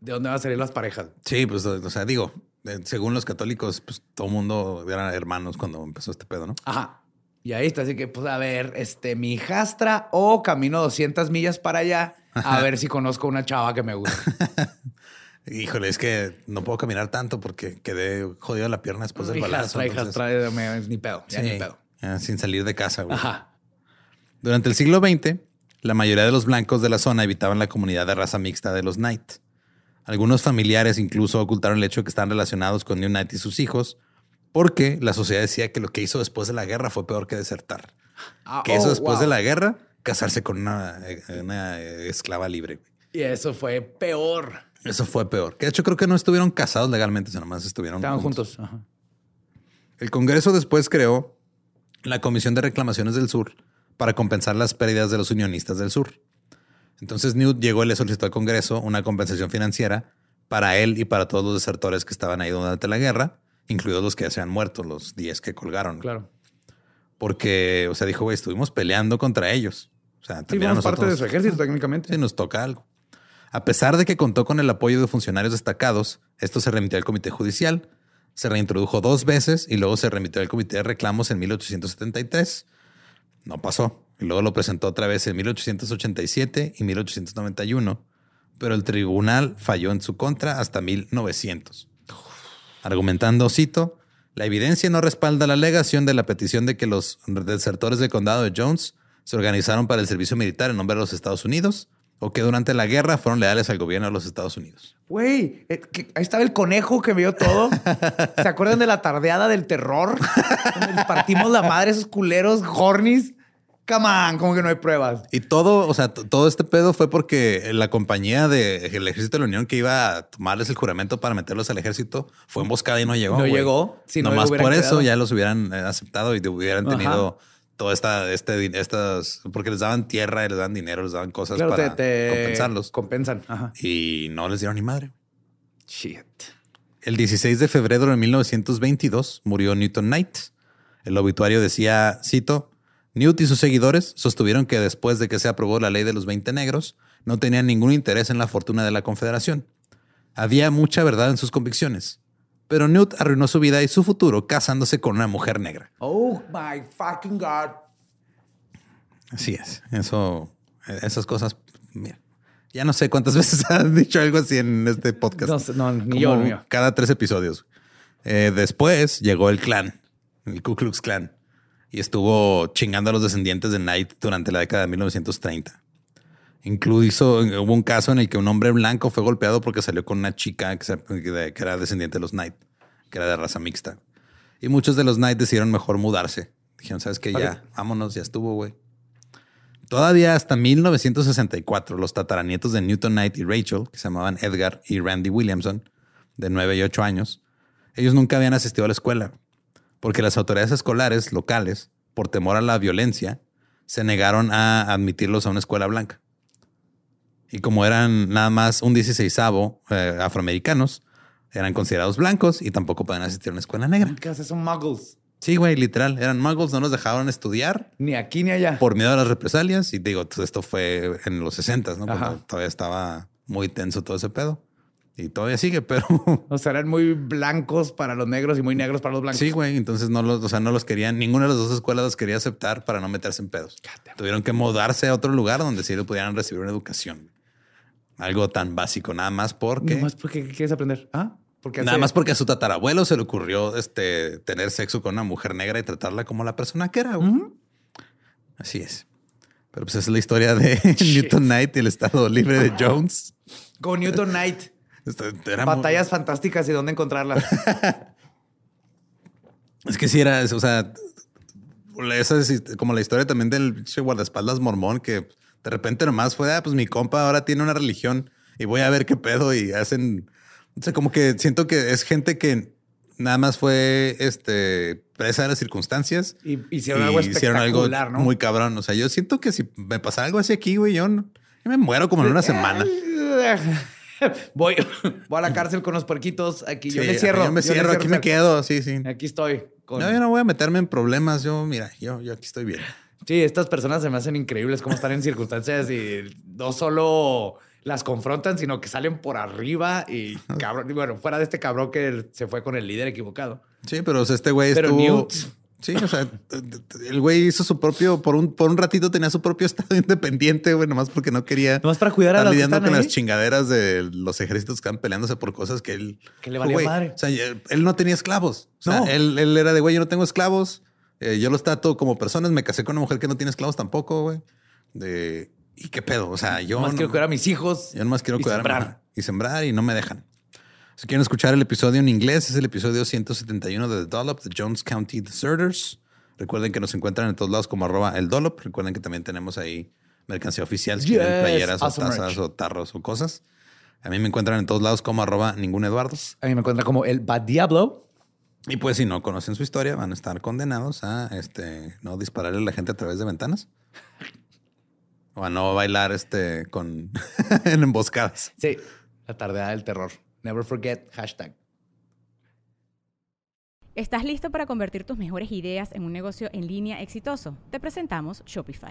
Speaker 2: ¿De dónde van a salir las parejas?
Speaker 1: Sí, pues, o sea, digo, eh, según los católicos, pues todo mundo eran hermanos cuando empezó este pedo, ¿no?
Speaker 2: Ajá. Y ahí está, así que, pues, a ver, este, mi hijastra o camino 200 millas para allá a ver si conozco una chava que me gusta.
Speaker 1: Híjole, es que no puedo caminar tanto porque quedé jodido la pierna después del balazo.
Speaker 2: hijastra,
Speaker 1: entonces-
Speaker 2: hijastra, me- ni pedo, ya
Speaker 1: Sí,
Speaker 2: ni pedo.
Speaker 1: sin salir de casa. güey.
Speaker 2: Ajá.
Speaker 1: Durante el siglo XX, la mayoría de los blancos de la zona evitaban la comunidad de raza mixta de los Knight. Algunos familiares incluso ocultaron el hecho de que están relacionados con New Knight y sus hijos, porque la sociedad decía que lo que hizo después de la guerra fue peor que desertar.
Speaker 2: Ah,
Speaker 1: Que eso
Speaker 2: oh,
Speaker 1: después
Speaker 2: wow.
Speaker 1: de la guerra, casarse con una, eh, una, esclava libre.
Speaker 2: Y eso fue peor.
Speaker 1: Eso fue peor. Que de hecho creo que no estuvieron casados legalmente, sino más estuvieron
Speaker 2: Estaban
Speaker 1: juntos.
Speaker 2: juntos. Ajá.
Speaker 1: El Congreso después creó la Comisión de Reclamaciones del Sur para compensar las pérdidas de los unionistas del Sur. Entonces Newt llegó y le solicitó al Congreso una compensación financiera para él y para todos los desertores que estaban ahí durante la guerra, incluidos los que ya se han muerto, los 10 que colgaron.
Speaker 2: Claro.
Speaker 1: Porque, o sea, dijo, güey, estuvimos peleando contra ellos. O sea,
Speaker 2: Sí, parte de su ejército técnicamente.
Speaker 1: Sí, nos toca algo. A pesar de que contó con el apoyo de funcionarios destacados, esto se remitió al Comité Judicial, se reintrodujo dos veces y luego se remitió al Comité de Reclamos en 1873. No pasó. Y luego lo presentó otra vez en 1887 y 1891, pero el tribunal falló en su contra hasta 1900. Argumentando, cito, la evidencia no respalda la alegación de la petición de que los desertores del condado de Jones se organizaron para el servicio militar en nombre de los Estados Unidos o que durante la guerra fueron leales al gobierno de los Estados Unidos.
Speaker 2: Güey, eh, ahí estaba el conejo que vio todo. ¿Se acuerdan de la tardeada del terror? Donde les partimos la madre esos culeros hornies. Come on, como que no hay pruebas.
Speaker 1: Y todo, o sea, todo este pedo fue porque la compañía del ejército de la Unión que iba a tomarles el juramento para meterlos al ejército fue emboscada y no llegó.
Speaker 2: No llegó, si no
Speaker 1: Nomás
Speaker 2: hubieran
Speaker 1: por eso ya los hubieran eh, aceptado y hubieran
Speaker 2: Ajá.
Speaker 1: Toda esta, este, estas, porque les daban tierra les daban dinero, les daban cosas
Speaker 2: Claro,
Speaker 1: para
Speaker 2: te, te
Speaker 1: compensarlos
Speaker 2: Compensan. Ajá.
Speaker 1: y no les dieron ni madre.
Speaker 2: Shit.
Speaker 1: El 16 de febrero de 1922 murió Newton Knight. El obituario decía, cito, Newt y sus seguidores sostuvieron que después de que se aprobó la ley de los 20 negros, no tenían ningún interés en la fortuna de la Confederación. Había mucha verdad en sus convicciones, pero Newt arruinó su vida y su futuro casándose con una mujer negra.
Speaker 2: Oh my fucking God.
Speaker 1: Así es. Eso, esas cosas, mira, ya no sé cuántas veces han dicho algo así en este podcast.
Speaker 2: No no, ni yo, ni yo.
Speaker 1: Cada tres episodios. Eh, después llegó el clan, el Ku Klux Klan, y estuvo chingando a los descendientes de Knight durante la década de 1930. Incluso hubo un caso en el que un hombre blanco fue golpeado porque salió con una chica que era descendiente de los Knight, que era de raza mixta. Y muchos de los Knight decidieron mejor mudarse. Dijeron, ¿sabes qué? Ya, vámonos, ya estuvo, güey. Todavía hasta 1964, los tataranietos de Newton Knight y Rachel, que se llamaban Edgar y Randy Williamson, de 9 y 8 años, ellos nunca habían asistido a la escuela, porque las autoridades escolares locales, por temor a la violencia, se negaron a admitirlos a una escuela blanca. Y como eran nada más un 16 afroamericanos, eran considerados blancos y tampoco podían asistir a una escuela negra.
Speaker 2: ¿Qué haces? Son muggles.
Speaker 1: Sí, güey, literal. Eran muggles, no nos dejaban estudiar.
Speaker 2: Ni aquí ni allá.
Speaker 1: Por miedo a las represalias. Y digo, esto fue en los 60, ¿no? todavía estaba muy tenso todo ese pedo. Y todavía sigue, pero.
Speaker 2: O sea, eran muy blancos para los negros y muy negros para los blancos.
Speaker 1: Sí, güey. Entonces no los, o sea, no los querían, ninguna de las dos escuelas los quería aceptar para no meterse en pedos. Tuvieron que mudarse a otro lugar donde sí pudieran recibir una educación. Algo tan básico, nada más porque.
Speaker 2: Nada más porque quieres aprender. Ah,
Speaker 1: porque nada más porque a su tatarabuelo se le ocurrió este, tener sexo con una mujer negra y tratarla como la persona que era. Así es. Pero pues es la historia de Newton Knight y el estado libre de Jones.
Speaker 2: Con Newton Knight. Este, Batallas fantásticas y dónde encontrarlas.
Speaker 1: es que si era, o sea, esa es como la historia también del guardaespaldas mormón que de repente nomás fue, ah, pues mi compa ahora tiene una religión y voy a ver qué pedo y hacen, o sea, como que siento que es gente que nada más fue este presa de las circunstancias
Speaker 2: y hicieron algo espectacular, ¿no?
Speaker 1: muy cabrón. O sea, yo siento que si me pasara algo así aquí, güey, yo, yo me muero como en una semana.
Speaker 2: voy, voy a la cárcel con los puerquitos. Aquí yo me cierro.
Speaker 1: Yo me cierro, aquí me quedo. Sí, sí.
Speaker 2: Aquí estoy.
Speaker 1: No, yo no voy a meterme en problemas. Yo, mira, yo, yo aquí estoy bien.
Speaker 2: Sí, estas personas se me hacen increíbles cómo están en circunstancias y no solo las confrontan, sino que salen por arriba y cabrón. bueno, fuera de este cabrón que se fue con el líder equivocado.
Speaker 1: Sí, pero este güey estuvo. Sí, o sea, el güey hizo su propio, por un, por un ratito tenía su propio estado independiente, güey, nomás porque no quería.
Speaker 2: Nomás para cuidar a
Speaker 1: los lidiando con las chingaderas de los ejércitos que están peleándose por cosas que él.
Speaker 2: Que le valía madre.
Speaker 1: O sea, él no tenía esclavos. O sea, él, él, era de güey, yo no tengo esclavos. Eh, yo los trato como personas. Me casé con una mujer que no tiene esclavos tampoco, güey. De. ¿Y qué pedo? O sea, yo.
Speaker 2: Más quiero cuidar a mis hijos.
Speaker 1: Yo nomás quiero cuidar a Y sembrar y no me dejan. Si quieren escuchar el episodio en inglés, es el episodio 171 de The Dollop, The Jones County Deserters. Recuerden que nos encuentran en todos lados como arroba el Dolop. Recuerden que también tenemos ahí mercancía oficial, si playeras o tazas o tarros o cosas. A mí me encuentran en todos lados como arroba ningún Eduardo.
Speaker 2: A mí me encuentran como el Bad Diablo.
Speaker 1: Y pues si no conocen su historia, van a estar condenados a este no dispararle a la gente a través de ventanas. O a no bailar este con en emboscadas.
Speaker 2: Sí, la tardeada del terror. Never forget, hashtag.
Speaker 3: ¿Estás listo para convertir tus mejores ideas en un negocio en línea exitoso? Te presentamos Shopify.